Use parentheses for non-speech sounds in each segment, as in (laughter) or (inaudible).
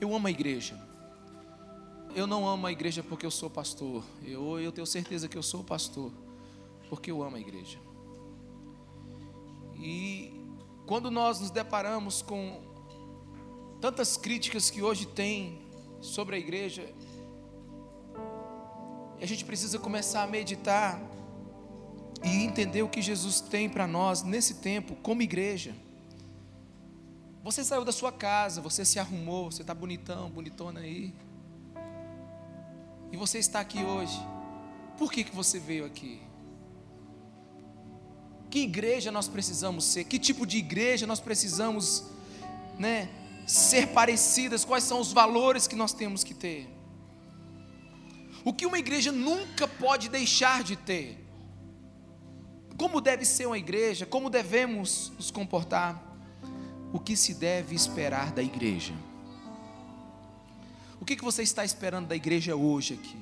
Eu amo a igreja. Eu não amo a igreja porque eu sou pastor. Eu, eu tenho certeza que eu sou pastor porque eu amo a igreja. E quando nós nos deparamos com tantas críticas que hoje tem sobre a igreja, a gente precisa começar a meditar e entender o que Jesus tem para nós nesse tempo, como igreja. Você saiu da sua casa, você se arrumou, você está bonitão, bonitona aí. E você está aqui hoje. Por que, que você veio aqui? Que igreja nós precisamos ser? Que tipo de igreja nós precisamos, né, ser parecidas? Quais são os valores que nós temos que ter? O que uma igreja nunca pode deixar de ter? Como deve ser uma igreja? Como devemos nos comportar? O que se deve esperar da igreja? O que, que você está esperando da igreja hoje aqui?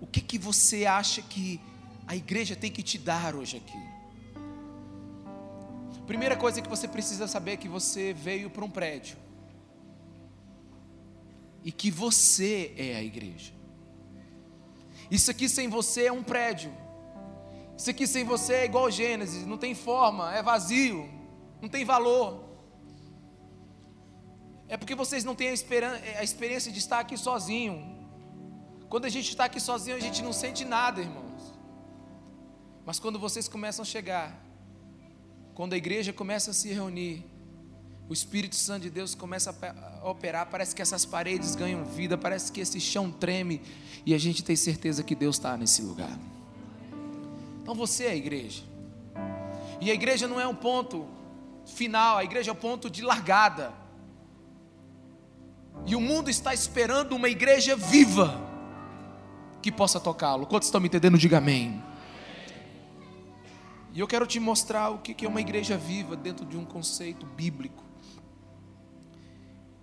O que, que você acha que a igreja tem que te dar hoje aqui? Primeira coisa que você precisa saber é que você veio para um prédio e que você é a igreja. Isso aqui sem você é um prédio. Isso aqui sem você é igual Gênesis, não tem forma, é vazio, não tem valor. É porque vocês não têm a, a experiência de estar aqui sozinho. Quando a gente está aqui sozinho, a gente não sente nada, irmãos. Mas quando vocês começam a chegar, quando a igreja começa a se reunir, o Espírito Santo de Deus começa a operar, parece que essas paredes ganham vida, parece que esse chão treme, e a gente tem certeza que Deus está nesse lugar. Então você é a igreja, e a igreja não é um ponto final, a igreja é o ponto de largada, e o mundo está esperando uma igreja viva que possa tocá-lo. Quantos estão me entendendo? Diga amém. E eu quero te mostrar o que é uma igreja viva dentro de um conceito bíblico.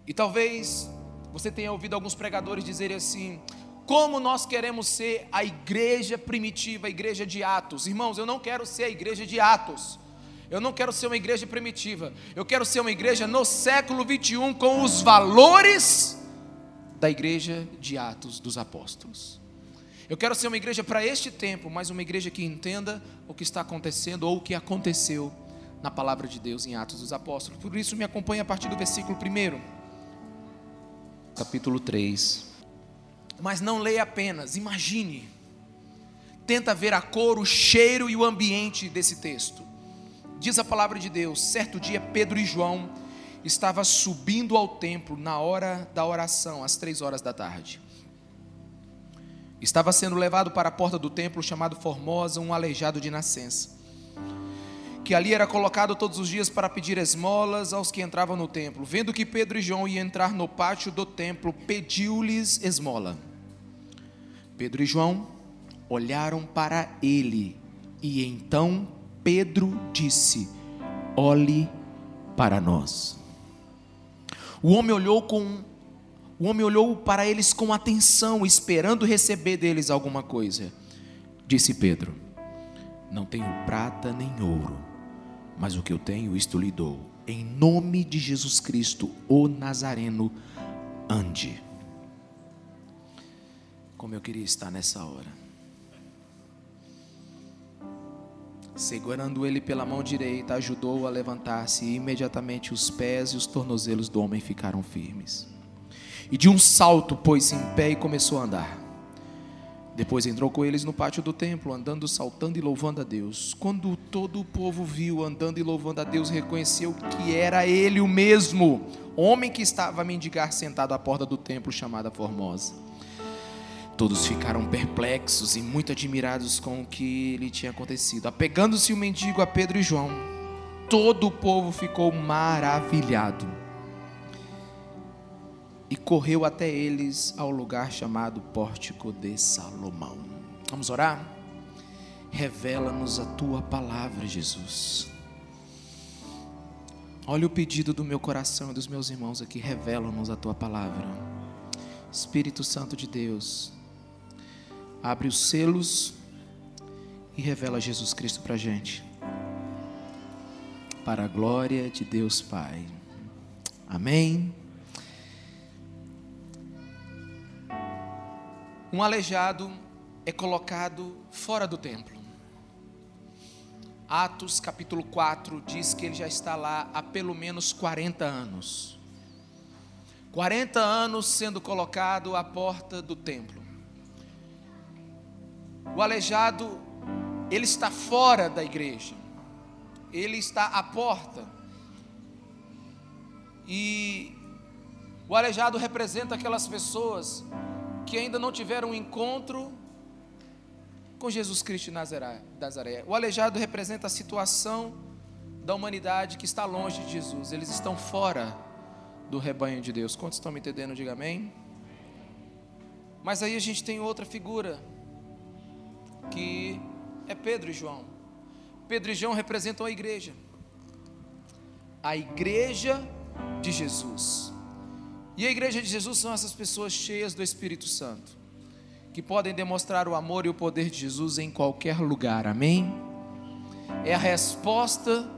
E talvez você tenha ouvido alguns pregadores dizerem assim: como nós queremos ser a igreja primitiva, a igreja de Atos. Irmãos, eu não quero ser a igreja de Atos. Eu não quero ser uma igreja primitiva. Eu quero ser uma igreja no século 21 com os valores da igreja de Atos dos Apóstolos. Eu quero ser uma igreja para este tempo, mas uma igreja que entenda o que está acontecendo ou o que aconteceu na palavra de Deus em Atos dos Apóstolos. Por isso, me acompanhe a partir do versículo 1, capítulo 3. Mas não leia apenas, imagine. Tenta ver a cor, o cheiro e o ambiente desse texto. Diz a palavra de Deus: certo dia, Pedro e João estavam subindo ao templo na hora da oração, às três horas da tarde. Estava sendo levado para a porta do templo chamado Formosa um aleijado de nascença, que ali era colocado todos os dias para pedir esmolas aos que entravam no templo. Vendo que Pedro e João iam entrar no pátio do templo, pediu-lhes esmola. Pedro e João olharam para ele, e então Pedro disse: Olhe para nós. O homem olhou com o homem olhou para eles com atenção, esperando receber deles alguma coisa. Disse Pedro: Não tenho prata nem ouro, mas o que eu tenho, isto lhe dou. Em nome de Jesus Cristo, o Nazareno, ande. Como eu queria estar nessa hora. Segurando ele pela mão direita, ajudou-o a levantar-se, e imediatamente os pés e os tornozelos do homem ficaram firmes. E de um salto pôs-se em pé e começou a andar. Depois entrou com eles no pátio do templo, andando, saltando e louvando a Deus. Quando todo o povo viu andando e louvando a Deus, reconheceu que era ele o mesmo, homem que estava a mendigar sentado à porta do templo chamada Formosa. Todos ficaram perplexos e muito admirados com o que lhe tinha acontecido. Apegando-se o mendigo a Pedro e João, todo o povo ficou maravilhado e correu até eles ao lugar chamado Pórtico de Salomão. Vamos orar? Revela-nos a tua palavra, Jesus. Olha o pedido do meu coração e dos meus irmãos aqui, revela-nos a tua palavra. Espírito Santo de Deus, abre os selos e revela Jesus Cristo para a gente. Para a glória de Deus Pai. Amém. Um aleijado é colocado fora do templo. Atos capítulo 4 diz que ele já está lá há pelo menos 40 anos. 40 anos sendo colocado à porta do templo. O aleijado, ele está fora da igreja. Ele está à porta. E o aleijado representa aquelas pessoas que ainda não tiveram um encontro com Jesus Cristo de Nazaré. O aleijado representa a situação da humanidade que está longe de Jesus. Eles estão fora do rebanho de Deus. Quantos estão me entendendo? Diga amém. Mas aí a gente tem outra figura, que é Pedro e João. Pedro e João representam a igreja. A igreja de Jesus. E a igreja de Jesus são essas pessoas cheias do Espírito Santo que podem demonstrar o amor e o poder de Jesus em qualquer lugar, amém? É a resposta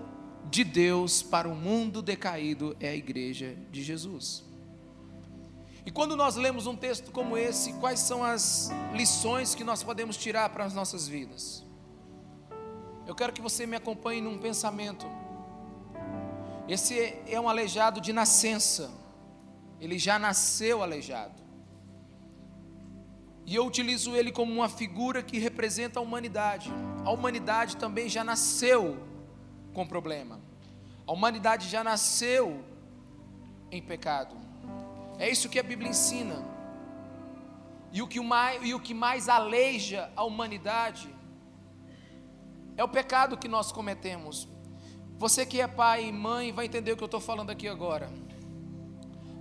de Deus para o mundo decaído, é a igreja de Jesus. E quando nós lemos um texto como esse, quais são as lições que nós podemos tirar para as nossas vidas? Eu quero que você me acompanhe num pensamento. Esse é um aleijado de nascença, ele já nasceu aleijado. E eu utilizo ele como uma figura que representa a humanidade. A humanidade também já nasceu com problema. A humanidade já nasceu em pecado. É isso que a Bíblia ensina. E o que mais, e o que mais aleija a humanidade é o pecado que nós cometemos. Você que é pai e mãe vai entender o que eu estou falando aqui agora.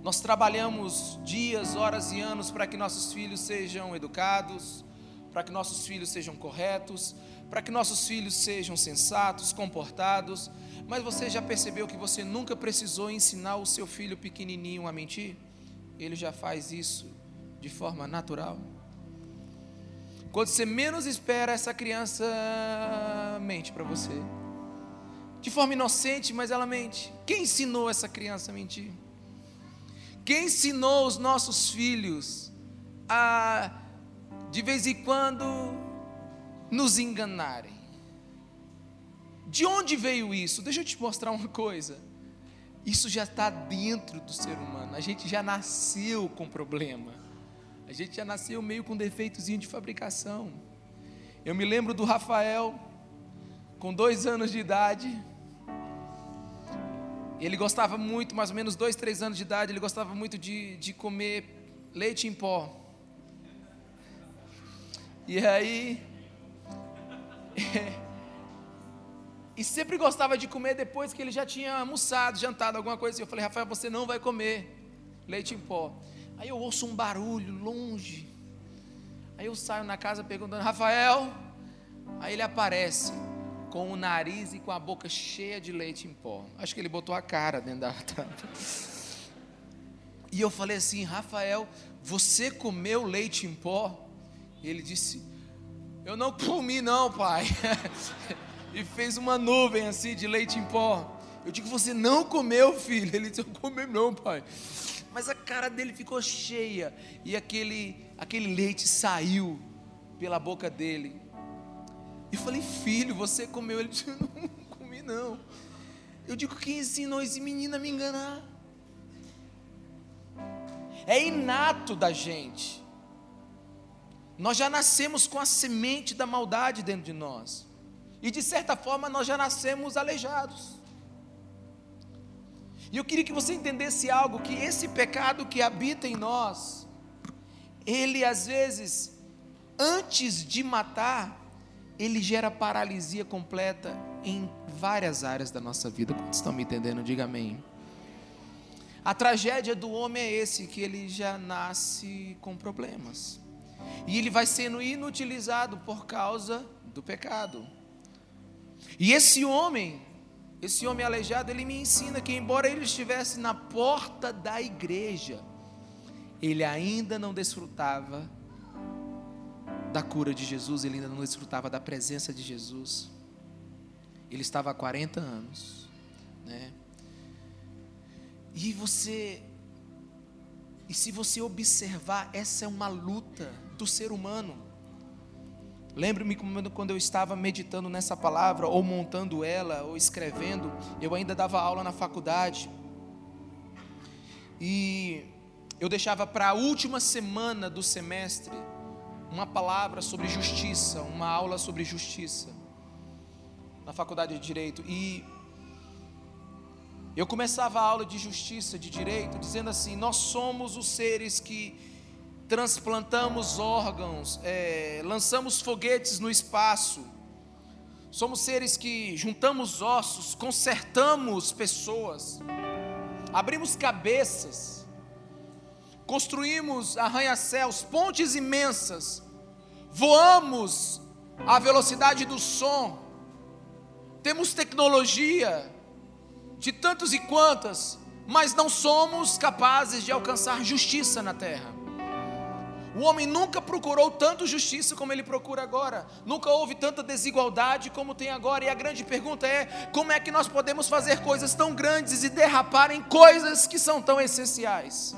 Nós trabalhamos dias, horas e anos para que nossos filhos sejam educados, para que nossos filhos sejam corretos, para que nossos filhos sejam sensatos, comportados. Mas você já percebeu que você nunca precisou ensinar o seu filho pequenininho a mentir? Ele já faz isso de forma natural. Quando você menos espera, essa criança mente para você. De forma inocente, mas ela mente. Quem ensinou essa criança a mentir? Quem ensinou os nossos filhos a, de vez em quando, nos enganarem? De onde veio isso? Deixa eu te mostrar uma coisa. Isso já está dentro do ser humano. A gente já nasceu com problema. A gente já nasceu meio com defeitozinho de fabricação. Eu me lembro do Rafael, com dois anos de idade, ele gostava muito, mais ou menos dois, três anos de idade, ele gostava muito de, de comer leite em pó. E aí. (laughs) e sempre gostava de comer depois que ele já tinha almoçado, jantado, alguma coisa assim. Eu falei, Rafael, você não vai comer leite em pó. Aí eu ouço um barulho longe. Aí eu saio na casa perguntando, Rafael. Aí ele aparece com o nariz e com a boca cheia de leite em pó. Acho que ele botou a cara dentro da (laughs) tampa. E eu falei assim: Rafael, você comeu leite em pó? E ele disse: Eu não comi, não, pai. (laughs) e fez uma nuvem assim de leite em pó. Eu digo: Você não comeu, filho? Ele disse: Eu comi, não, pai. Mas a cara dele ficou cheia e aquele, aquele leite saiu pela boca dele. E falei, filho, você comeu? Ele disse, (laughs) não comi não. Eu digo, quem ensinou esse menino a me enganar? É inato da gente. Nós já nascemos com a semente da maldade dentro de nós. E de certa forma nós já nascemos aleijados. E eu queria que você entendesse algo: que esse pecado que habita em nós, ele às vezes, antes de matar, ele gera paralisia completa em várias áreas da nossa vida. Quantos estão me entendendo? Diga amém. A tragédia do homem é esse, que ele já nasce com problemas. E ele vai sendo inutilizado por causa do pecado. E esse homem, esse homem aleijado, ele me ensina que embora ele estivesse na porta da igreja, ele ainda não desfrutava da cura de Jesus, ele ainda não desfrutava da presença de Jesus. Ele estava há 40 anos, né? E você E se você observar, essa é uma luta do ser humano. Lembro-me quando eu estava meditando nessa palavra, ou montando ela, ou escrevendo, eu ainda dava aula na faculdade. E eu deixava para a última semana do semestre uma palavra sobre justiça, uma aula sobre justiça, na faculdade de Direito. E eu começava a aula de justiça, de direito, dizendo assim: nós somos os seres que transplantamos órgãos, é, lançamos foguetes no espaço, somos seres que juntamos ossos, consertamos pessoas, abrimos cabeças, construímos arranha-céus, pontes imensas, voamos à velocidade do som, temos tecnologia de tantos e quantas, mas não somos capazes de alcançar justiça na terra. O homem nunca procurou tanto justiça como ele procura agora. Nunca houve tanta desigualdade como tem agora. E a grande pergunta é: como é que nós podemos fazer coisas tão grandes e derrapar em coisas que são tão essenciais?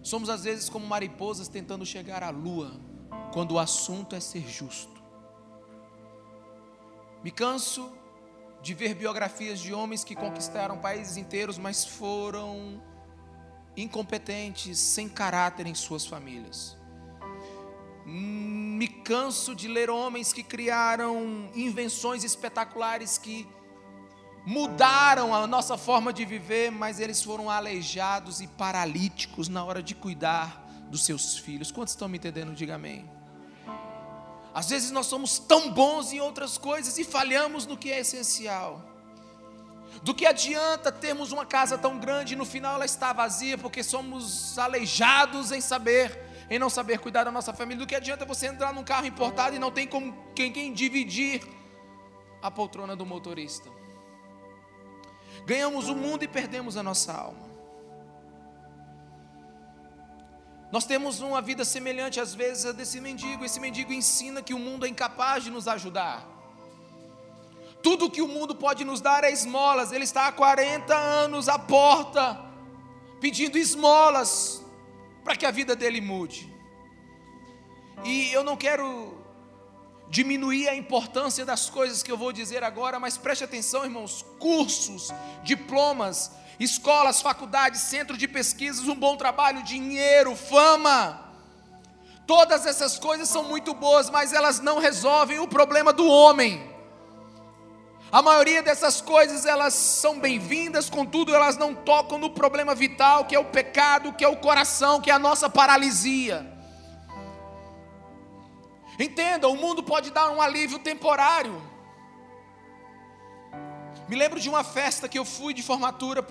Somos às vezes como mariposas tentando chegar à lua, quando o assunto é ser justo. Me canso de ver biografias de homens que conquistaram países inteiros, mas foram incompetentes, sem caráter em suas famílias. Me canso de ler homens que criaram invenções espetaculares que mudaram a nossa forma de viver, mas eles foram aleijados e paralíticos na hora de cuidar dos seus filhos. Quantos estão me entendendo? Diga amém. Às vezes nós somos tão bons em outras coisas e falhamos no que é essencial. Do que adianta termos uma casa tão grande e no final ela está vazia porque somos aleijados em saber, em não saber cuidar da nossa família? Do que adianta você entrar num carro importado e não tem como quem, quem dividir a poltrona do motorista? Ganhamos o mundo e perdemos a nossa alma. Nós temos uma vida semelhante às vezes a desse mendigo. Esse mendigo ensina que o mundo é incapaz de nos ajudar. Tudo que o mundo pode nos dar é esmolas. Ele está há 40 anos à porta, pedindo esmolas, para que a vida dele mude. E eu não quero diminuir a importância das coisas que eu vou dizer agora, mas preste atenção, irmãos: cursos, diplomas, escolas, faculdades, centro de pesquisas, um bom trabalho, dinheiro, fama. Todas essas coisas são muito boas, mas elas não resolvem o problema do homem. A maioria dessas coisas elas são bem-vindas, contudo elas não tocam no problema vital, que é o pecado, que é o coração, que é a nossa paralisia. Entenda, o mundo pode dar um alívio temporário. Me lembro de uma festa que eu fui de formatura.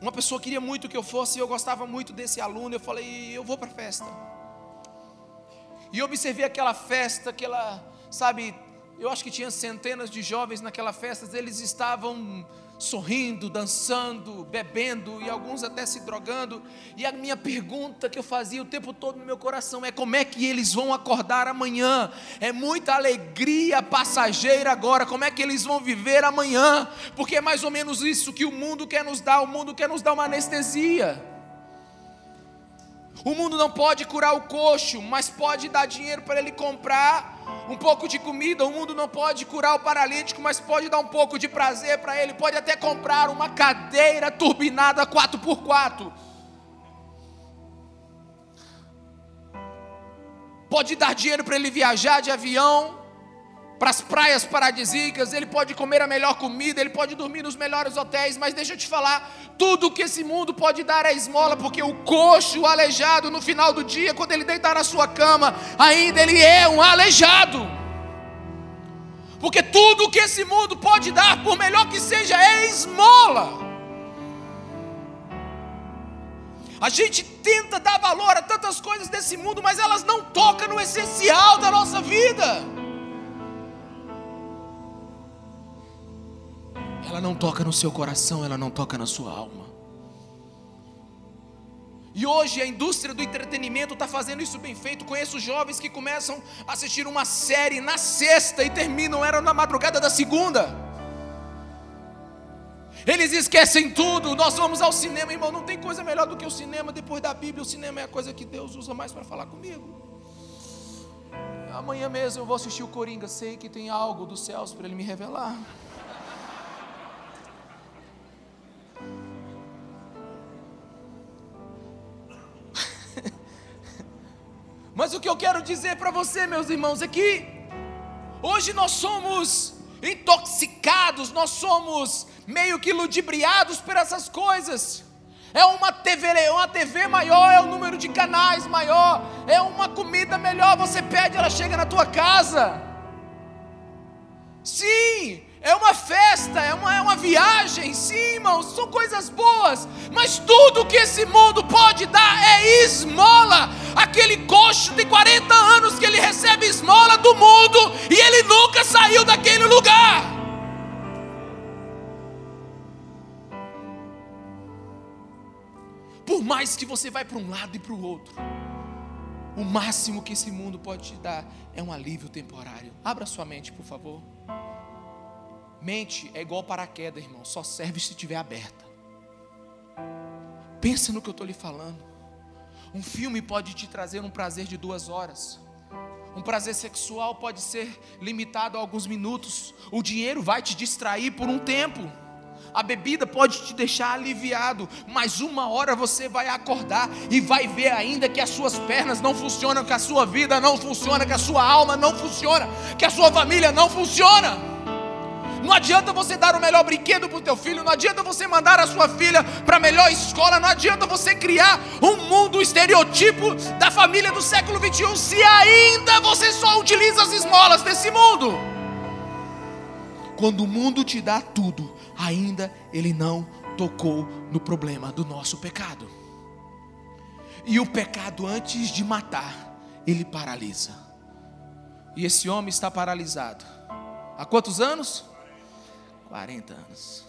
Uma pessoa queria muito que eu fosse, e eu gostava muito desse aluno. Eu falei, eu vou para a festa. E observei aquela festa, aquela, sabe, eu acho que tinha centenas de jovens naquela festa, eles estavam sorrindo, dançando, bebendo e alguns até se drogando. E a minha pergunta que eu fazia o tempo todo no meu coração é: como é que eles vão acordar amanhã? É muita alegria passageira agora, como é que eles vão viver amanhã? Porque é mais ou menos isso que o mundo quer nos dar: o mundo quer nos dar uma anestesia. O mundo não pode curar o coxo, mas pode dar dinheiro para ele comprar um pouco de comida. O mundo não pode curar o paralítico, mas pode dar um pouco de prazer para ele. Pode até comprar uma cadeira turbinada 4x4. Pode dar dinheiro para ele viajar de avião para as praias paradisíacas, ele pode comer a melhor comida, ele pode dormir nos melhores hotéis, mas deixa eu te falar, tudo que esse mundo pode dar é esmola, porque o coxo, o aleijado, no final do dia, quando ele deitar na sua cama, ainda ele é um aleijado. Porque tudo que esse mundo pode dar, por melhor que seja, é esmola. A gente tenta dar valor a tantas coisas desse mundo, mas elas não tocam no essencial da nossa vida. Ela não toca no seu coração, ela não toca na sua alma. E hoje a indústria do entretenimento está fazendo isso bem feito. Conheço jovens que começam a assistir uma série na sexta e terminam era na madrugada da segunda. Eles esquecem tudo. Nós vamos ao cinema, irmão. Não tem coisa melhor do que o cinema. Depois da Bíblia, o cinema é a coisa que Deus usa mais para falar comigo. Amanhã mesmo eu vou assistir o Coringa. Sei que tem algo dos céus para ele me revelar. Mas o que eu quero dizer para você, meus irmãos, é que hoje nós somos intoxicados, nós somos meio que ludibriados por essas coisas. É uma TV, é uma TV maior, é o um número de canais maior, é uma comida melhor, você pede, ela chega na tua casa. Sim, é uma festa, é uma, é uma viagem, sim, irmãos, são coisas boas, mas tudo que esse mundo pode dar é esmola. Aquele coxo de 40 anos que ele recebe esmola do mundo e ele nunca saiu daquele lugar. Por mais que você vai para um lado e para o outro, o máximo que esse mundo pode te dar é um alívio temporário. Abra sua mente, por favor. Mente é igual paraquedas, irmão, só serve se estiver aberta. Pensa no que eu estou lhe falando. Um filme pode te trazer um prazer de duas horas. Um prazer sexual pode ser limitado a alguns minutos. O dinheiro vai te distrair por um tempo. A bebida pode te deixar aliviado, mas uma hora você vai acordar e vai ver ainda que as suas pernas não funcionam, que a sua vida não funciona, que a sua alma não funciona, que a sua família não funciona. Não adianta você dar o melhor brinquedo para o teu filho, não adianta você mandar a sua filha para a melhor escola, não adianta você criar um mundo estereotipo da família do século 21 se ainda você só utiliza as esmolas desse mundo. Quando o mundo te dá tudo, ainda ele não tocou no problema do nosso pecado. E o pecado, antes de matar, ele paralisa. E esse homem está paralisado. Há quantos anos? 40 anos.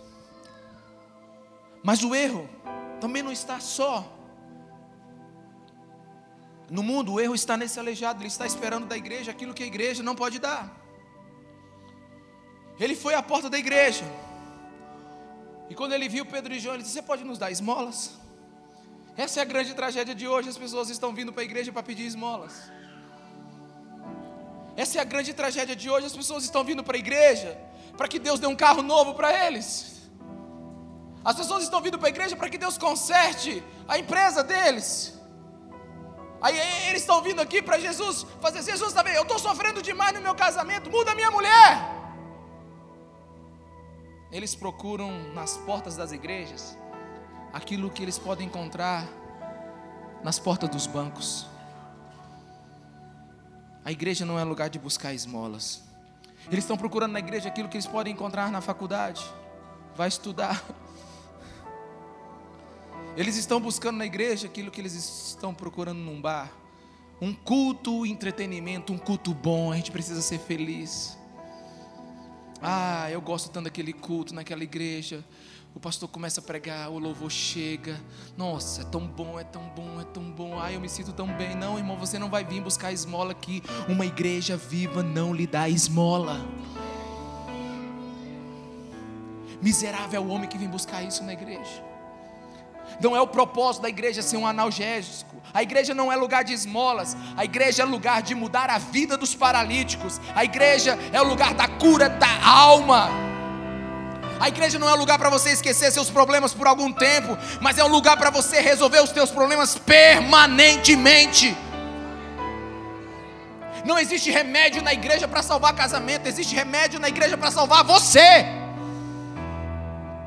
Mas o erro também não está só no mundo, o erro está nesse aleijado, ele está esperando da igreja aquilo que a igreja não pode dar. Ele foi à porta da igreja. E quando ele viu Pedro e João, ele disse: Você pode nos dar esmolas? Essa é a grande tragédia de hoje. As pessoas estão vindo para a igreja para pedir esmolas. Essa é a grande tragédia de hoje. As pessoas estão vindo para a igreja para que Deus dê um carro novo para eles. As pessoas estão vindo para a igreja para que Deus conserte a empresa deles. Aí eles estão vindo aqui para Jesus fazer, Jesus também, eu estou sofrendo demais no meu casamento, muda minha mulher. Eles procuram nas portas das igrejas aquilo que eles podem encontrar nas portas dos bancos. A igreja não é lugar de buscar esmolas. Eles estão procurando na igreja aquilo que eles podem encontrar na faculdade. Vai estudar. (laughs) Eles estão buscando na igreja aquilo que eles estão procurando num bar. Um culto, entretenimento, um culto bom. A gente precisa ser feliz. Ah, eu gosto tanto daquele culto naquela igreja. O pastor começa a pregar, o louvor chega. Nossa, é tão bom, é tão bom, é tão bom. Ai, eu me sinto tão bem. Não, irmão, você não vai vir buscar esmola aqui. Uma igreja viva não lhe dá esmola. Miserável é o homem que vem buscar isso na igreja. Não é o propósito da igreja ser um analgésico. A igreja não é lugar de esmolas. A igreja é lugar de mudar a vida dos paralíticos. A igreja é o lugar da cura da alma. A igreja não é um lugar para você esquecer seus problemas por algum tempo, mas é um lugar para você resolver os seus problemas permanentemente. Não existe remédio na igreja para salvar casamento, existe remédio na igreja para salvar você.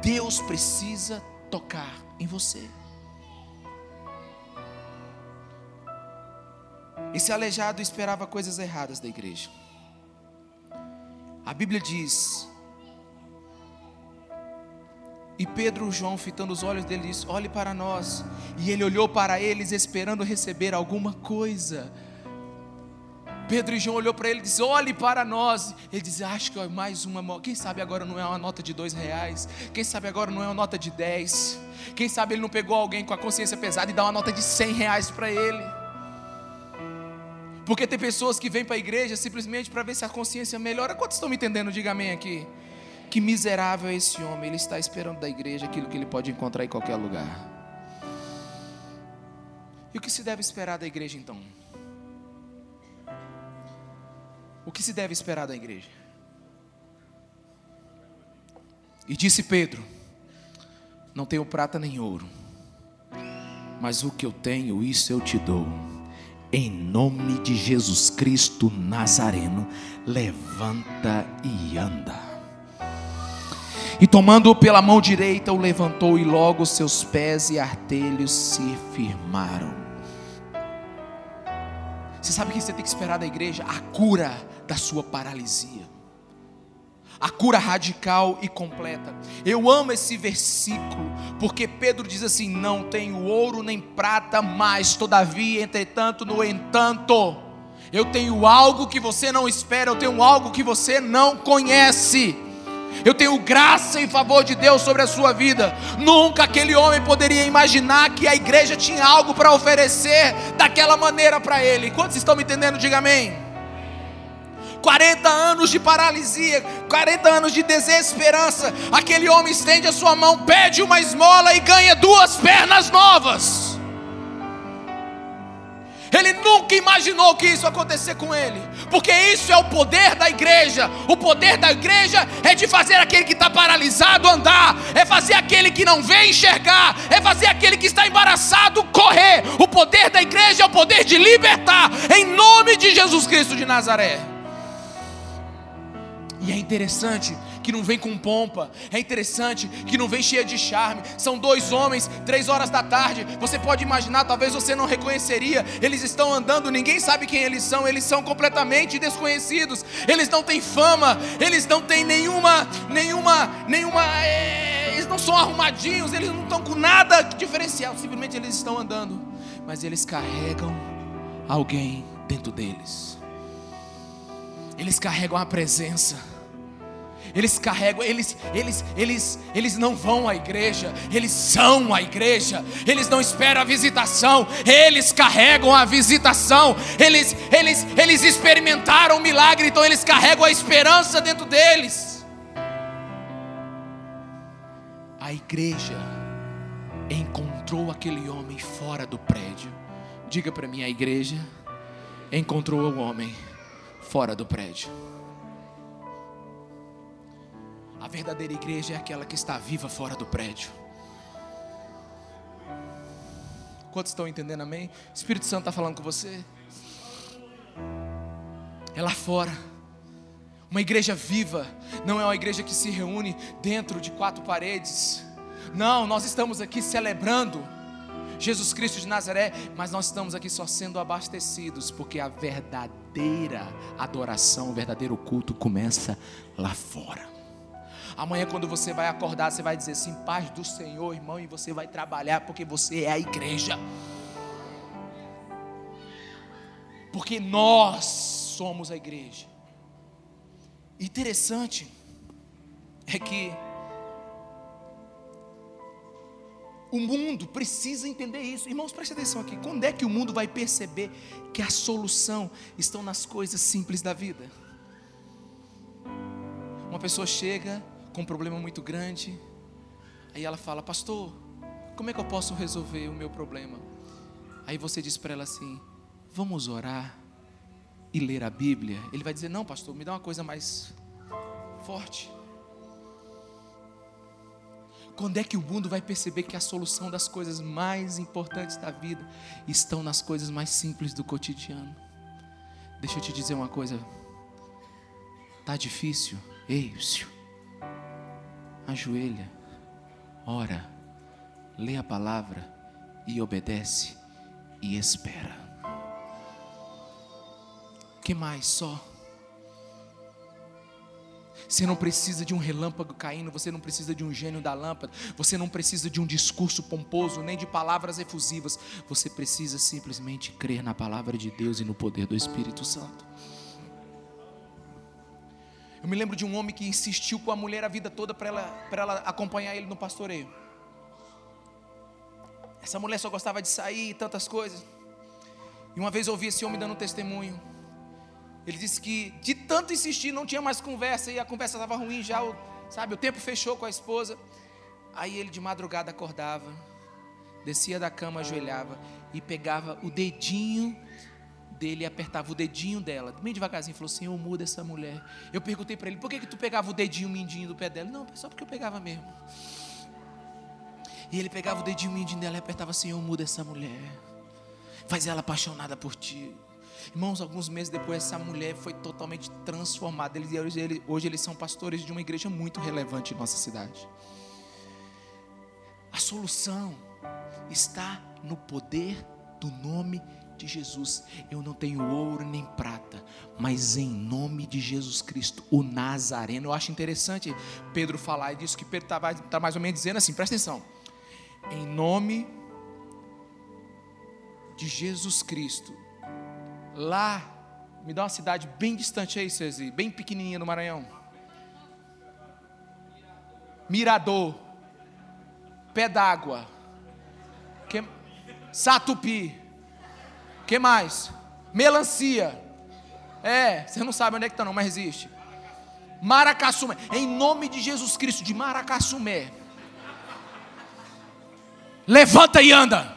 Deus precisa tocar em você. Esse aleijado esperava coisas erradas da igreja. A Bíblia diz e Pedro, João, fitando os olhos dele, disse: Olhe para nós. E ele olhou para eles, esperando receber alguma coisa. Pedro e João olhou para ele e disse: Olhe para nós. Ele disse: Acho que é mais uma. Quem sabe agora não é uma nota de dois reais? Quem sabe agora não é uma nota de dez? Quem sabe ele não pegou alguém com a consciência pesada e dá uma nota de cem reais para ele? Porque tem pessoas que vêm para a igreja simplesmente para ver se a consciência melhora. Quantos estão me entendendo? Diga amém aqui. Que miserável é esse homem, ele está esperando da igreja aquilo que ele pode encontrar em qualquer lugar. E o que se deve esperar da igreja então? O que se deve esperar da igreja? E disse Pedro: Não tenho prata nem ouro, mas o que eu tenho, isso eu te dou. Em nome de Jesus Cristo Nazareno, levanta e anda. E tomando-o pela mão direita, o levantou, e logo seus pés e artelhos se firmaram. Você sabe o que você tem que esperar da igreja? A cura da sua paralisia a cura radical e completa. Eu amo esse versículo, porque Pedro diz assim: Não tenho ouro nem prata, mas todavia, entretanto, no entanto, eu tenho algo que você não espera, eu tenho algo que você não conhece. Eu tenho graça em favor de Deus sobre a sua vida. Nunca aquele homem poderia imaginar que a igreja tinha algo para oferecer daquela maneira para ele. Quantos estão me entendendo? Diga amém. 40 anos de paralisia, 40 anos de desesperança. Aquele homem estende a sua mão, pede uma esmola e ganha duas pernas novas. Ele nunca imaginou que isso acontecer com ele, porque isso é o poder da igreja. O poder da igreja é de fazer aquele que está paralisado andar, é fazer aquele que não vê enxergar, é fazer aquele que está embaraçado correr. O poder da igreja é o poder de libertar, em nome de Jesus Cristo de Nazaré. E é interessante que não vem com pompa, é interessante que não vem cheia de charme. São dois homens, três horas da tarde. Você pode imaginar, talvez você não reconheceria. Eles estão andando, ninguém sabe quem eles são, eles são completamente desconhecidos. Eles não têm fama, eles não têm nenhuma, nenhuma, nenhuma. É, eles não são arrumadinhos, eles não estão com nada diferencial, simplesmente eles estão andando. Mas eles carregam alguém dentro deles. Eles carregam a presença eles carregam, eles, eles, eles, eles não vão à igreja, eles são a igreja. Eles não esperam a visitação, eles carregam a visitação. Eles, eles, eles experimentaram o milagre, então eles carregam a esperança dentro deles. A igreja encontrou aquele homem fora do prédio. Diga para mim, a igreja encontrou o homem fora do prédio. A verdadeira igreja é aquela que está viva fora do prédio. Quantos estão entendendo, amém? O Espírito Santo está falando com você. É lá fora. Uma igreja viva não é uma igreja que se reúne dentro de quatro paredes. Não, nós estamos aqui celebrando Jesus Cristo de Nazaré, mas nós estamos aqui só sendo abastecidos, porque a verdadeira adoração, o verdadeiro culto começa lá fora. Amanhã, quando você vai acordar, você vai dizer assim: paz do Senhor, irmão, e você vai trabalhar porque você é a igreja. Porque nós somos a igreja. Interessante é que o mundo precisa entender isso. Irmãos, preste atenção aqui. Quando é que o mundo vai perceber que a solução estão nas coisas simples da vida? Uma pessoa chega com um problema muito grande. Aí ela fala: Pastor, como é que eu posso resolver o meu problema? Aí você diz para ela assim: Vamos orar e ler a Bíblia. Ele vai dizer: Não, pastor, me dá uma coisa mais forte. Quando é que o mundo vai perceber que a solução das coisas mais importantes da vida estão nas coisas mais simples do cotidiano? Deixa eu te dizer uma coisa. Tá difícil? Ei, ajoelha, ora, lê a palavra e obedece e espera. Que mais só? Você não precisa de um relâmpago caindo, você não precisa de um gênio da lâmpada, você não precisa de um discurso pomposo, nem de palavras efusivas. Você precisa simplesmente crer na palavra de Deus e no poder do Espírito Santo. Eu me lembro de um homem que insistiu com a mulher a vida toda para ela, ela acompanhar ele no pastoreio. Essa mulher só gostava de sair e tantas coisas. E uma vez eu ouvi esse homem dando um testemunho. Ele disse que de tanto insistir não tinha mais conversa e a conversa estava ruim já. Sabe, o tempo fechou com a esposa. Aí ele de madrugada acordava, descia da cama, ajoelhava e pegava o dedinho dele e apertava o dedinho dela, bem devagarzinho, falou: Senhor, muda essa mulher. Eu perguntei para ele: por que, que tu pegava o dedinho mindinho do pé dela? Não, só porque eu pegava mesmo. E ele pegava o dedinho mindinho dela e apertava: Senhor, muda essa mulher. Faz ela apaixonada por ti. Irmãos, alguns meses depois, essa mulher foi totalmente transformada. Eles, hoje, hoje eles são pastores de uma igreja muito relevante em nossa cidade. A solução está no poder do nome de Jesus. Eu não tenho ouro nem prata, mas em nome de Jesus Cristo, o Nazareno. Eu acho interessante Pedro falar disso, que Pedro está tá mais ou menos dizendo assim: presta atenção. Em nome de Jesus Cristo, lá, me dá uma cidade bem distante aí, Cezi, bem pequenininha no Maranhão. Mirador, pé d'água. Satupi, que mais? Melancia, é, você não sabe onde é que está não, mas existe. Maracassumé, em nome de Jesus Cristo, de Maracassumé. Levanta e anda.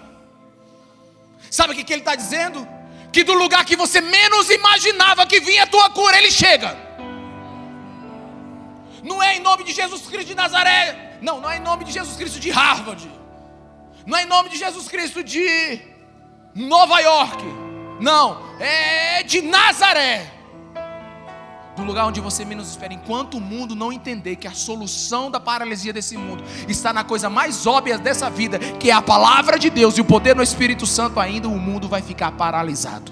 Sabe o que, que ele está dizendo? que do lugar que você menos imaginava que vinha a tua cura, ele chega. Não é em nome de Jesus Cristo de Nazaré, não, não é em nome de Jesus Cristo de Harvard, não é em nome de Jesus Cristo de Nova York, não, é de Nazaré do lugar onde você menos espera, enquanto o mundo não entender que a solução da paralisia desse mundo está na coisa mais óbvia dessa vida, que é a palavra de Deus e o poder do Espírito Santo, ainda o mundo vai ficar paralisado.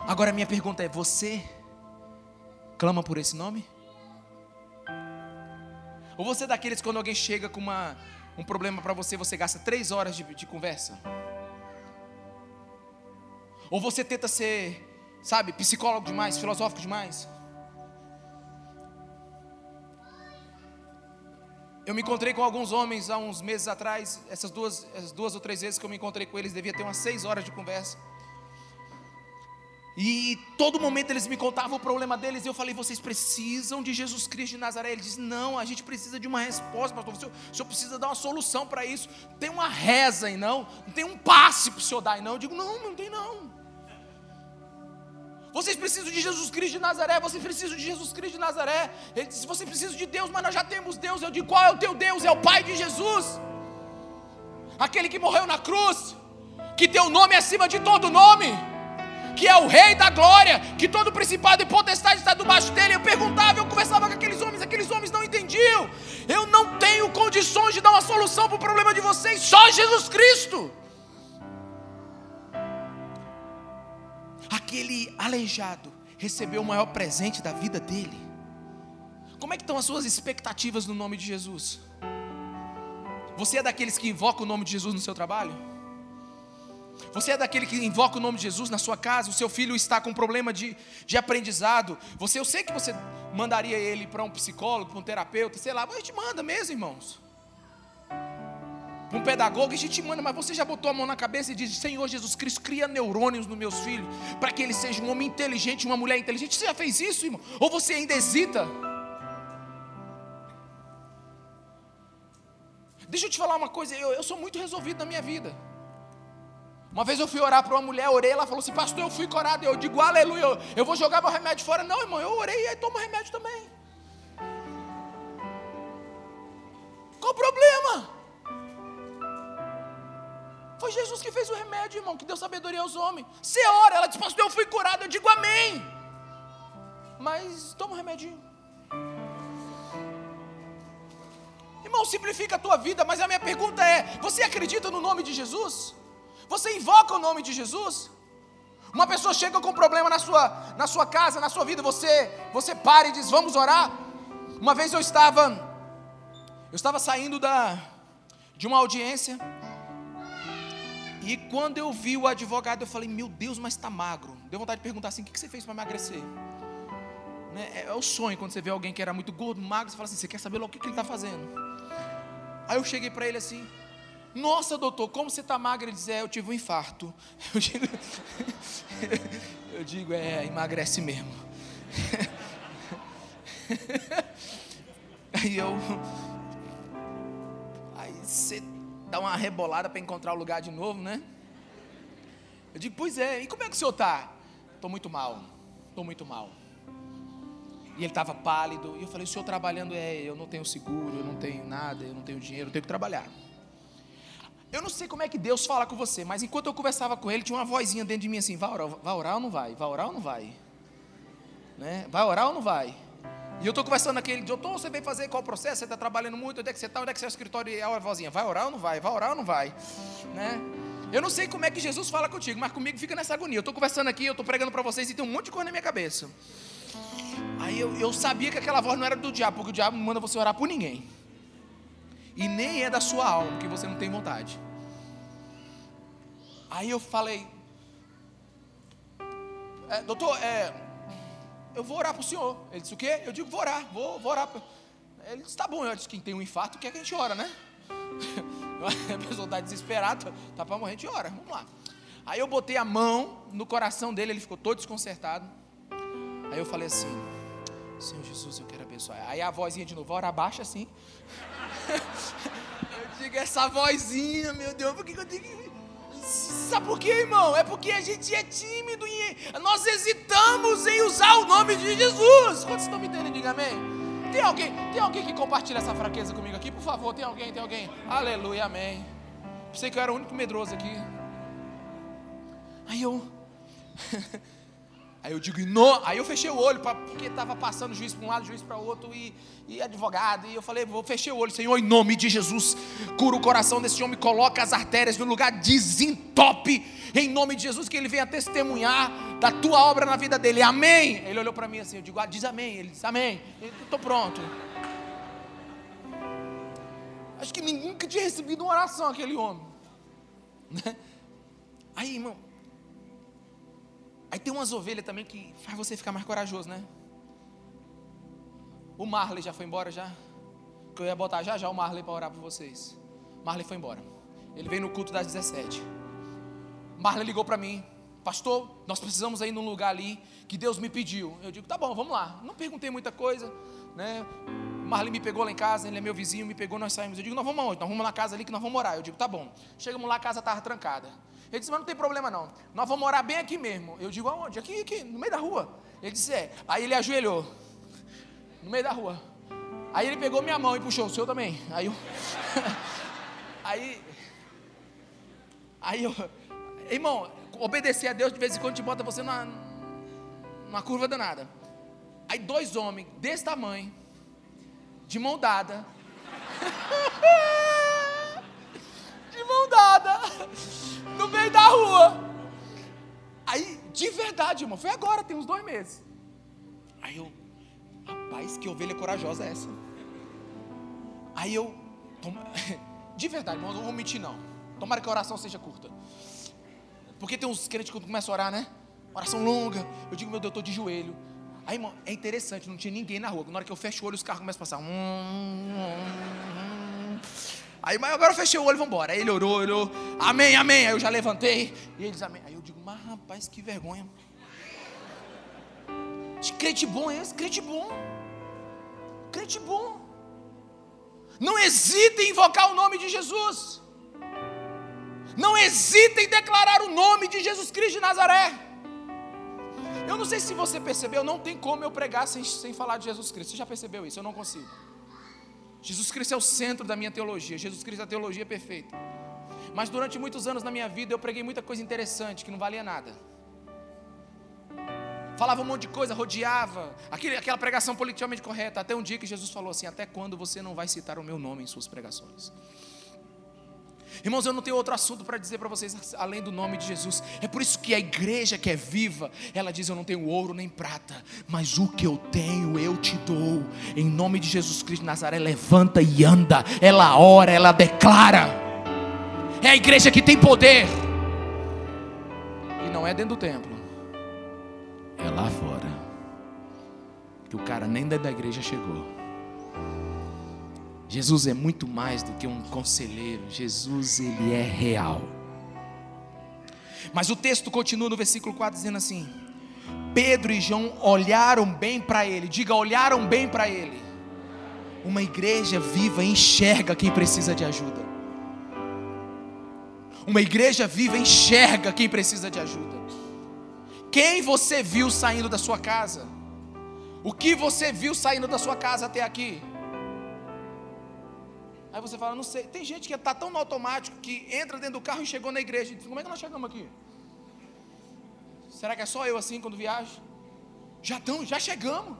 Agora minha pergunta é: você clama por esse nome? Ou você é daqueles que quando alguém chega com uma, um problema para você, você gasta três horas de, de conversa? Ou você tenta ser sabe, psicólogo demais, filosófico demais. Eu me encontrei com alguns homens há uns meses atrás, essas duas, essas duas ou três vezes que eu me encontrei com eles, devia ter umas seis horas de conversa. E todo momento eles me contavam o problema deles, e eu falei: vocês precisam de Jesus Cristo de Nazaré. Ele disse: não, a gente precisa de uma resposta, pastor. O senhor, o senhor precisa dar uma solução para isso. Tem uma reza aí, não? Não tem um passe para o senhor dar aí, não? Eu digo: não, não tem não. Vocês precisam de Jesus Cristo de Nazaré, vocês precisam de Jesus Cristo de Nazaré. Ele disse: Você precisa de Deus, mas nós já temos Deus. Eu digo: Qual é o teu Deus? É o Pai de Jesus, aquele que morreu na cruz, que tem o nome acima de todo nome, que é o Rei da glória, que todo principado e potestade está debaixo dele. Eu perguntava, eu conversava com aqueles homens, aqueles homens não entendiam. Eu não tenho condições de dar uma solução para o problema de vocês, só Jesus Cristo. aquele aleijado recebeu o maior presente da vida dele. Como é que estão as suas expectativas no nome de Jesus? Você é daqueles que invoca o nome de Jesus no seu trabalho? Você é daquele que invoca o nome de Jesus na sua casa? O seu filho está com problema de, de aprendizado? Você, eu sei que você mandaria ele para um psicólogo, para um terapeuta, sei lá, mas a gente manda mesmo, irmãos um pedagogo, a gente manda, mas você já botou a mão na cabeça e diz: Senhor Jesus Cristo, cria neurônios nos meus filhos, para que ele seja um homem inteligente, uma mulher inteligente. Você já fez isso, irmão? Ou você ainda hesita? Deixa eu te falar uma coisa, eu, eu sou muito resolvido na minha vida. Uma vez eu fui orar para uma mulher, orei, ela falou assim: Pastor, eu fui curado. Eu digo, aleluia, eu, eu vou jogar meu remédio fora. Não, irmão, eu orei e aí tomo remédio também. Qual o problema? Foi Jesus que fez o remédio, irmão, que deu sabedoria aos homens. Você ora, ela diz, pastor, eu fui curado, eu digo amém. Mas toma um remedinho. Irmão, simplifica a tua vida, mas a minha pergunta é: você acredita no nome de Jesus? Você invoca o nome de Jesus? Uma pessoa chega com um problema na sua, na sua casa, na sua vida, você, você para e diz: Vamos orar. Uma vez eu estava, eu estava saindo da, de uma audiência e quando eu vi o advogado, eu falei: Meu Deus, mas está magro. Deu vontade de perguntar assim: O que você fez para emagrecer? Né? É, é, o sonho quando você vê alguém que era muito gordo, magro, você fala assim: Você quer saber logo o que, que ele está fazendo? Aí eu cheguei para ele assim: Nossa, doutor, como você está magro? Ele disse: É, eu tive um infarto. (laughs) Eu digo, (laughs) eu digo É, emagrece mesmo. (laughs) Aí eu. Aí você dá uma rebolada para encontrar o lugar de novo, né? Eu digo, pois é, e como é que o senhor está? Estou muito mal, estou muito mal. E ele estava pálido, e eu falei, o senhor trabalhando, é, eu não tenho seguro, eu não tenho nada, eu não tenho dinheiro, eu tenho que trabalhar. Eu não sei como é que Deus fala com você, mas enquanto eu conversava com ele, tinha uma vozinha dentro de mim assim: vai orar, vai orar ou não vai? Vai orar ou não vai? Né? Vai orar ou não vai? E eu estou conversando naquele, doutor, você veio fazer qual processo? Você está trabalhando muito, onde é que você está? Onde é que é o escritório? E a vozinha, vai orar ou não vai? Vai orar ou não vai? Né? Eu não sei como é que Jesus fala contigo, mas comigo fica nessa agonia. Eu estou conversando aqui, eu estou pregando para vocês e tem um monte de coisa na minha cabeça. Aí eu, eu sabia que aquela voz não era do diabo, porque o diabo não manda você orar por ninguém. E nem é da sua alma, porque você não tem vontade. Aí eu falei, é, doutor, é, eu vou orar para o senhor. Ele disse, o quê? Eu digo, vou orar, vou, vou orar. Ele disse, tá bom, eu disse, quem tem um infarto quer que a gente ora, né? (laughs) A pessoa está desesperada, está para morrer, a gente ora, vamos lá. Aí eu botei a mão no coração dele, ele ficou todo desconcertado. Aí eu falei assim, Senhor Jesus, eu quero abençoar. Aí a vozinha de novo, ora baixa assim. (laughs) eu digo, essa vozinha, meu Deus, por que, que eu tenho que. Sabe por quê, irmão? É porque a gente é tímido e nós hesitamos em usar o nome de Jesus. Quantos estão me entendendo? Diga amém. Tem alguém, tem alguém que compartilha essa fraqueza comigo aqui? Por favor, tem alguém, tem alguém? Aleluia, amém. Pensei que eu era o único medroso aqui. Aí eu. (laughs) Aí eu digo, no, aí eu fechei o olho, pra, porque estava passando juiz para um lado, juiz para outro, e, e advogado, e eu falei, vou fechei o olho, Senhor, em nome de Jesus, cura o coração desse homem, coloca as artérias no lugar, desentope, em nome de Jesus, que ele venha testemunhar da tua obra na vida dele, amém. Ele olhou para mim assim, eu digo, ah, diz amém, ele disse, amém, estou pronto. Acho que ninguém nunca tinha recebido uma oração aquele homem. Né? Aí, irmão, Aí tem umas ovelhas também que faz você ficar mais corajoso, né? O Marley já foi embora já? Que eu ia botar já já o Marley para orar por vocês. Marley foi embora. Ele veio no culto das 17. Marley ligou para mim. Pastor, nós precisamos ir num lugar ali que Deus me pediu. Eu digo, tá bom, vamos lá. Não perguntei muita coisa, né? Marley me pegou lá em casa, ele é meu vizinho, me pegou, nós saímos. Eu digo, nós vamos aonde? Nós vamos na casa ali que nós vamos morar. Eu digo, tá bom. Chegamos lá, a casa estava trancada. Ele disse, mas não tem problema não. Nós vamos morar bem aqui mesmo. Eu digo, aonde? Aqui, aqui, no meio da rua. Ele disse, é. Aí ele ajoelhou. No meio da rua. Aí ele pegou minha mão e puxou, o seu também. Aí eu. (laughs) aí. Aí eu. Irmão, obedecer a Deus de vez em quando te bota você numa, numa curva danada. Aí dois homens desse tamanho, de mão dada. (laughs) de mão dada no meio da rua. Aí, de verdade, irmão, foi agora, tem uns dois meses. Aí eu, rapaz, que ovelha corajosa é essa? Aí eu, toma, (laughs) de verdade, irmão, não vou mentir não. Tomara que a oração seja curta. Porque tem uns crentes que começam a orar, né? Oração longa. Eu digo, meu Deus, eu estou de joelho. Aí, irmão, é interessante, não tinha ninguém na rua. Na hora que eu fecho o olho, os carros começam a passar. Hum, hum, hum. Aí, mas agora eu fechei o olho vamos embora. Aí ele orou, orou, amém, amém. Aí eu já levantei. E eles, amém. Aí eu digo, mas rapaz, que vergonha. Que crente bom é esse? Crente bom. Crente bom. Não hesite em invocar o nome de Jesus. Não hesite em declarar o nome de Jesus Cristo de Nazaré. Eu não sei se você percebeu, não tem como eu pregar sem, sem falar de Jesus Cristo. Você já percebeu isso? Eu não consigo. Jesus Cristo é o centro da minha teologia. Jesus Cristo é a teologia perfeita. Mas durante muitos anos na minha vida eu preguei muita coisa interessante que não valia nada. Falava um monte de coisa, rodeava, aquele, aquela pregação politicamente correta. Até um dia que Jesus falou assim: Até quando você não vai citar o meu nome em suas pregações? Irmãos, eu não tenho outro assunto para dizer para vocês além do nome de Jesus. É por isso que a igreja que é viva, ela diz: Eu não tenho ouro nem prata, mas o que eu tenho eu te dou. Em nome de Jesus Cristo de Nazaré, levanta e anda. Ela ora, ela declara. É a igreja que tem poder. E não é dentro do templo, é lá fora. Que o cara nem da igreja chegou. Jesus é muito mais do que um conselheiro, Jesus ele é real. Mas o texto continua no versículo 4 dizendo assim: Pedro e João olharam bem para ele. Diga, olharam bem para ele. Uma igreja viva enxerga quem precisa de ajuda. Uma igreja viva enxerga quem precisa de ajuda. Quem você viu saindo da sua casa? O que você viu saindo da sua casa até aqui? Aí você fala, não sei. Tem gente que está tão no automático que entra dentro do carro e chegou na igreja. Diz, Como é que nós chegamos aqui? Será que é só eu assim quando viajo? Já estamos, já chegamos.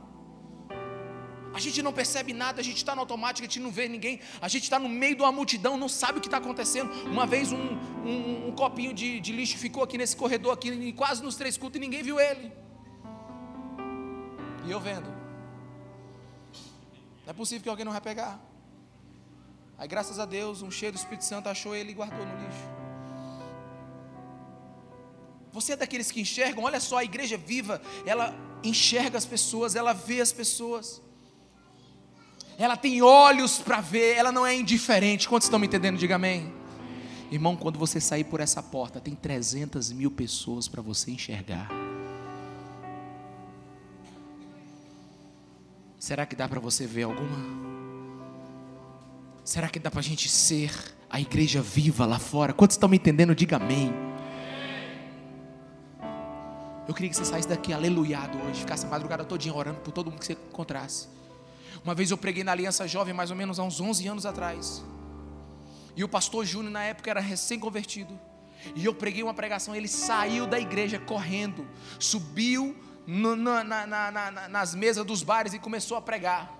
A gente não percebe nada, a gente está no automático, a gente não vê ninguém, a gente está no meio de uma multidão, não sabe o que está acontecendo. Uma vez um, um, um copinho de, de, lixo ficou aqui nesse corredor, aqui, quase nos três cultos, e ninguém viu ele. E eu vendo. Não é possível que alguém não vai pegar. Aí graças a Deus, um cheio do Espírito Santo achou ele e guardou no lixo. Você é daqueles que enxergam, olha só, a igreja viva, ela enxerga as pessoas, ela vê as pessoas ela tem olhos para ver, ela não é indiferente. Quantos estão me entendendo? Diga amém. Irmão, quando você sair por essa porta, tem 300 mil pessoas para você enxergar. Será que dá para você ver alguma? Será que dá para a gente ser a igreja viva lá fora? Quantos estão me entendendo? Diga amém. Eu queria que você saísse daqui aleluiado hoje, ficasse a madrugada todinha orando por todo mundo que você encontrasse. Uma vez eu preguei na Aliança Jovem, mais ou menos há uns 11 anos atrás. E o pastor Júnior, na época, era recém-convertido. E eu preguei uma pregação. Ele saiu da igreja correndo, subiu no, na, na, na, nas mesas dos bares e começou a pregar.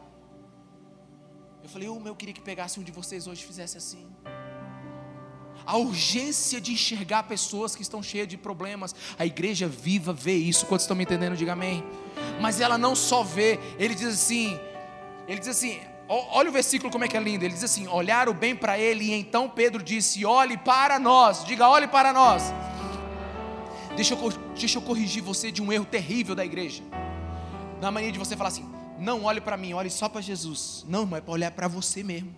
Eu falei, oh, eu queria que pegasse um de vocês hoje e fizesse assim. A urgência de enxergar pessoas que estão cheias de problemas. A igreja viva vê isso. Quantos estão me entendendo? Diga amém. Mas ela não só vê, ele diz assim: ele diz assim: olha o versículo como é que é lindo. Ele diz assim: olharam bem para ele, e então Pedro disse: olhe para nós. Diga, olhe para nós. Deixa eu, deixa eu corrigir você de um erro terrível da igreja. Na mania de você falar assim: não olhe para mim, olhe só para Jesus. Não, mas é para olhar para você mesmo.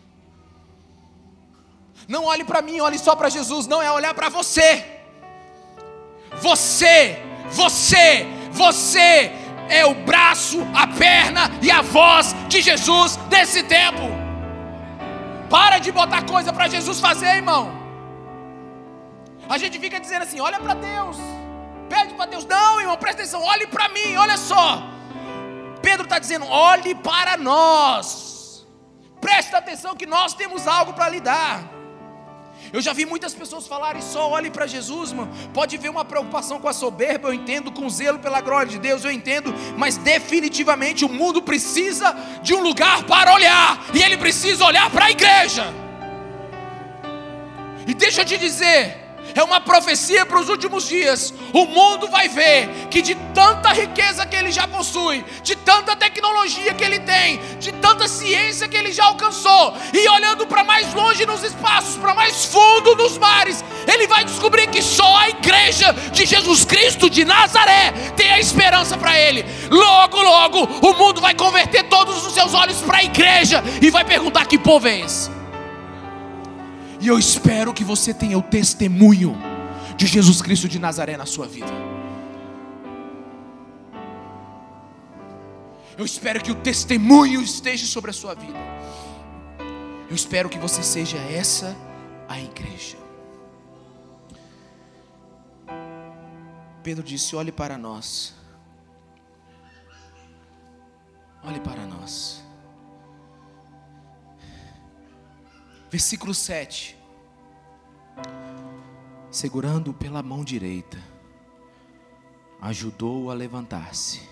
Não olhe para mim, olhe só para Jesus. Não é olhar para você. Você, você, você é o braço, a perna e a voz de Jesus nesse tempo. Para de botar coisa para Jesus fazer, irmão. A gente fica dizendo assim: olha para Deus, pede para Deus. Não, irmão, presta atenção, olhe para mim, olha só. Pedro está dizendo: olhe para nós. Presta atenção que nós temos algo para lidar. Eu já vi muitas pessoas falarem só olhe para Jesus, mano. Pode ver uma preocupação com a soberba, eu entendo, com zelo pela glória de Deus, eu entendo, mas definitivamente o mundo precisa de um lugar para olhar, e ele precisa olhar para a igreja. E deixa eu te dizer, é uma profecia para os últimos dias. O mundo vai ver que de tanta riqueza que ele já possui, de tanta tecnologia que ele tem, de tanta ciência que ele já alcançou, e olhando para mais longe nos espaços, para mais fundo nos mares, ele vai descobrir que só a igreja de Jesus Cristo de Nazaré tem a esperança para ele. Logo, logo, o mundo vai converter todos os seus olhos para a igreja e vai perguntar: que povo é esse? E eu espero que você tenha o testemunho de Jesus Cristo de Nazaré na sua vida. Eu espero que o testemunho esteja sobre a sua vida. Eu espero que você seja essa a igreja. Pedro disse: olhe para nós. Olhe para nós. Versículo 7. Segurando pela mão direita, ajudou-o a levantar-se.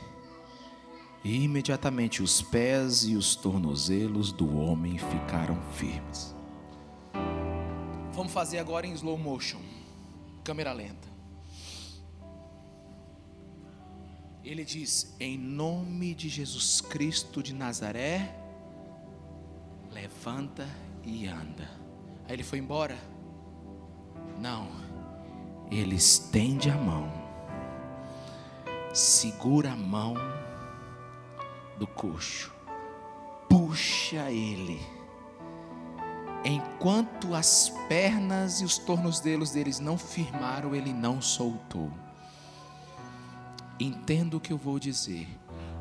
E imediatamente os pés e os tornozelos do homem ficaram firmes. Vamos fazer agora em slow motion, câmera lenta. Ele diz: Em nome de Jesus Cristo de Nazaré, levanta e anda. Aí ele foi embora? Não. Ele estende a mão, segura a mão do coxo, puxa ele. Enquanto as pernas e os tornozelos deles não firmaram, ele não soltou. Entenda o que eu vou dizer.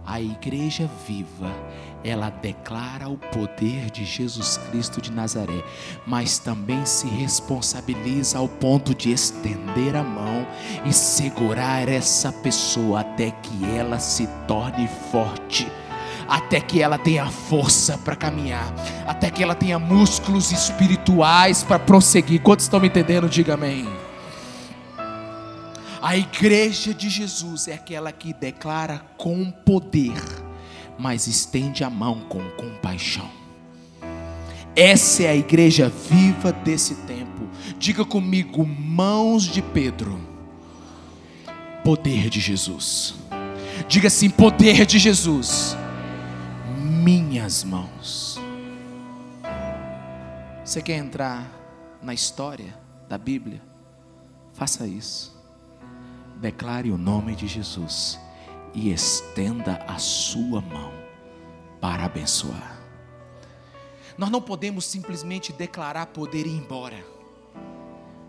A igreja viva, ela declara o poder de Jesus Cristo de Nazaré, mas também se responsabiliza ao ponto de estender a mão e segurar essa pessoa até que ela se torne forte até que ela tenha força para caminhar, até que ela tenha músculos espirituais para prosseguir. Quantos estão me entendendo? Diga amém. A igreja de Jesus é aquela que declara com poder, mas estende a mão com compaixão. Essa é a igreja viva desse tempo. Diga comigo, mãos de Pedro. Poder de Jesus. Diga assim: poder de Jesus. Minhas mãos. Você quer entrar na história da Bíblia? Faça isso declare o nome de Jesus e estenda a sua mão para abençoar. Nós não podemos simplesmente declarar poder e ir embora.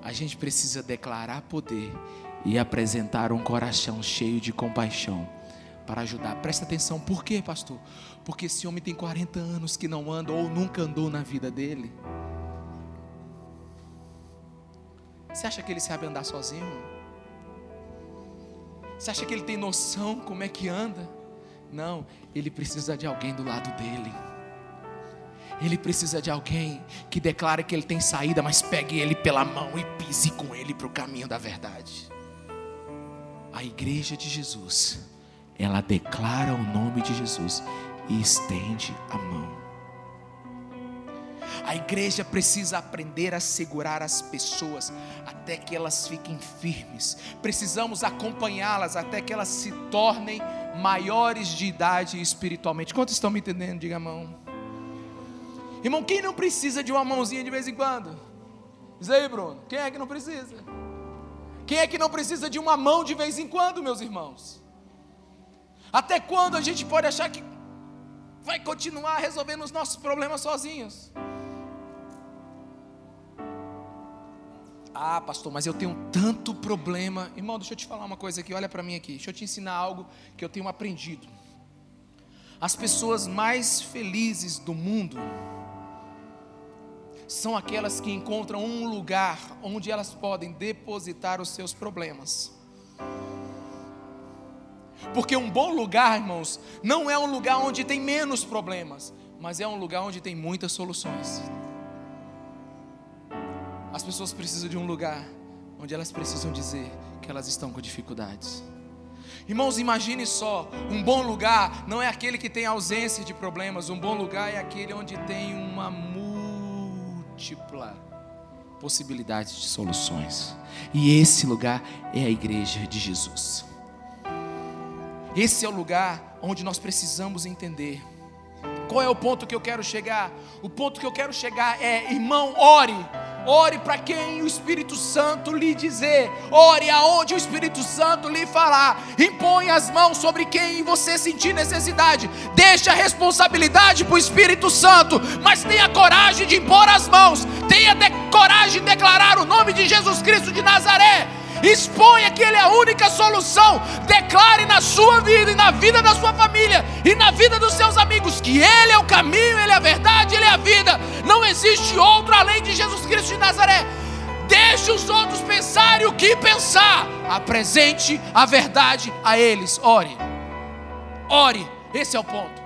A gente precisa declarar poder e apresentar um coração cheio de compaixão para ajudar. Presta atenção, por quê, pastor? Porque esse homem tem 40 anos que não anda ou nunca andou na vida dele. Você acha que ele sabe andar sozinho? Você acha que ele tem noção como é que anda? Não, ele precisa de alguém do lado dele. Ele precisa de alguém que declare que ele tem saída, mas pegue ele pela mão e pise com ele para o caminho da verdade. A igreja de Jesus, ela declara o nome de Jesus e estende a mão. A igreja precisa aprender a segurar as pessoas até que elas fiquem firmes. Precisamos acompanhá-las até que elas se tornem maiores de idade espiritualmente. Quantos estão me entendendo? Diga a mão. Irmão, quem não precisa de uma mãozinha de vez em quando? Diz aí, Bruno. Quem é que não precisa? Quem é que não precisa de uma mão de vez em quando, meus irmãos? Até quando a gente pode achar que vai continuar resolvendo os nossos problemas sozinhos? Ah, pastor, mas eu tenho tanto problema. Irmão, deixa eu te falar uma coisa aqui, olha para mim aqui. Deixa eu te ensinar algo que eu tenho aprendido. As pessoas mais felizes do mundo são aquelas que encontram um lugar onde elas podem depositar os seus problemas. Porque um bom lugar, irmãos, não é um lugar onde tem menos problemas, mas é um lugar onde tem muitas soluções. As pessoas precisam de um lugar onde elas precisam dizer que elas estão com dificuldades. Irmãos, imagine só: um bom lugar não é aquele que tem ausência de problemas, um bom lugar é aquele onde tem uma múltipla possibilidade de soluções. E esse lugar é a igreja de Jesus. Esse é o lugar onde nós precisamos entender. Qual é o ponto que eu quero chegar? O ponto que eu quero chegar é, irmão, ore Ore para quem o Espírito Santo lhe dizer. Ore aonde o Espírito Santo lhe falar. Impõe as mãos sobre quem você sentir necessidade. Deixe a responsabilidade para o Espírito Santo. Mas tenha coragem de impor as mãos. Tenha de coragem de declarar o nome de Jesus Cristo de Nazaré exponha que Ele é a única solução, declare na sua vida e na vida da sua família e na vida dos seus amigos que Ele é o caminho, Ele é a verdade, Ele é a vida, não existe outro além de Jesus Cristo de Nazaré. Deixe os outros pensarem o que pensar, apresente a verdade a eles. Ore, ore, esse é o ponto.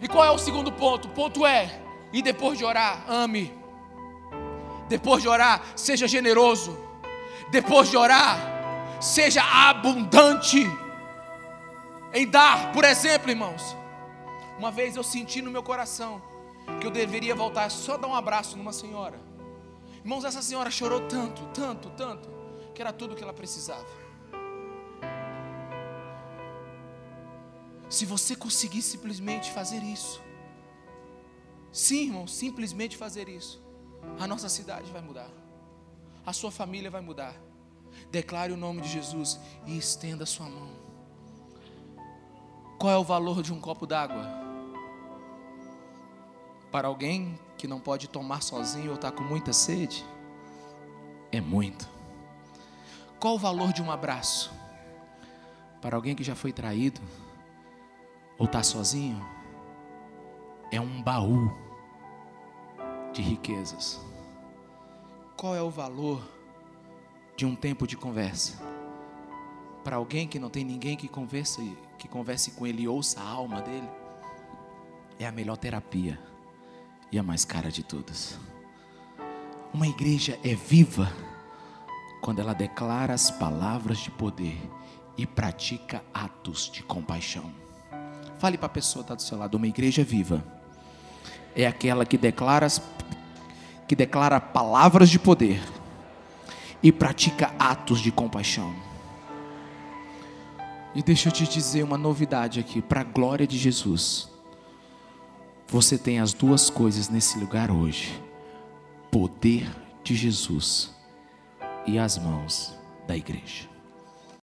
E qual é o segundo ponto? O ponto é: e depois de orar, ame. Depois de orar, seja generoso depois de orar, seja abundante em dar. Por exemplo, irmãos, uma vez eu senti no meu coração que eu deveria voltar só dar um abraço numa senhora. Irmãos, essa senhora chorou tanto, tanto, tanto, que era tudo o que ela precisava. Se você conseguir simplesmente fazer isso, sim, irmão, simplesmente fazer isso, a nossa cidade vai mudar a sua família vai mudar. Declare o nome de Jesus e estenda a sua mão. Qual é o valor de um copo d'água? Para alguém que não pode tomar sozinho ou está com muita sede? É muito. Qual o valor de um abraço? Para alguém que já foi traído ou está sozinho, é um baú de riquezas. Qual é o valor de um tempo de conversa? Para alguém que não tem ninguém que converse, que converse com ele e ouça a alma dele, é a melhor terapia e a mais cara de todas. Uma igreja é viva quando ela declara as palavras de poder e pratica atos de compaixão. Fale para a pessoa que está do seu lado, uma igreja viva é aquela que declara, que declara palavras de poder e pratica atos de compaixão. E deixa eu te dizer uma novidade aqui, para a glória de Jesus. Você tem as duas coisas nesse lugar hoje: poder de Jesus e as mãos da igreja.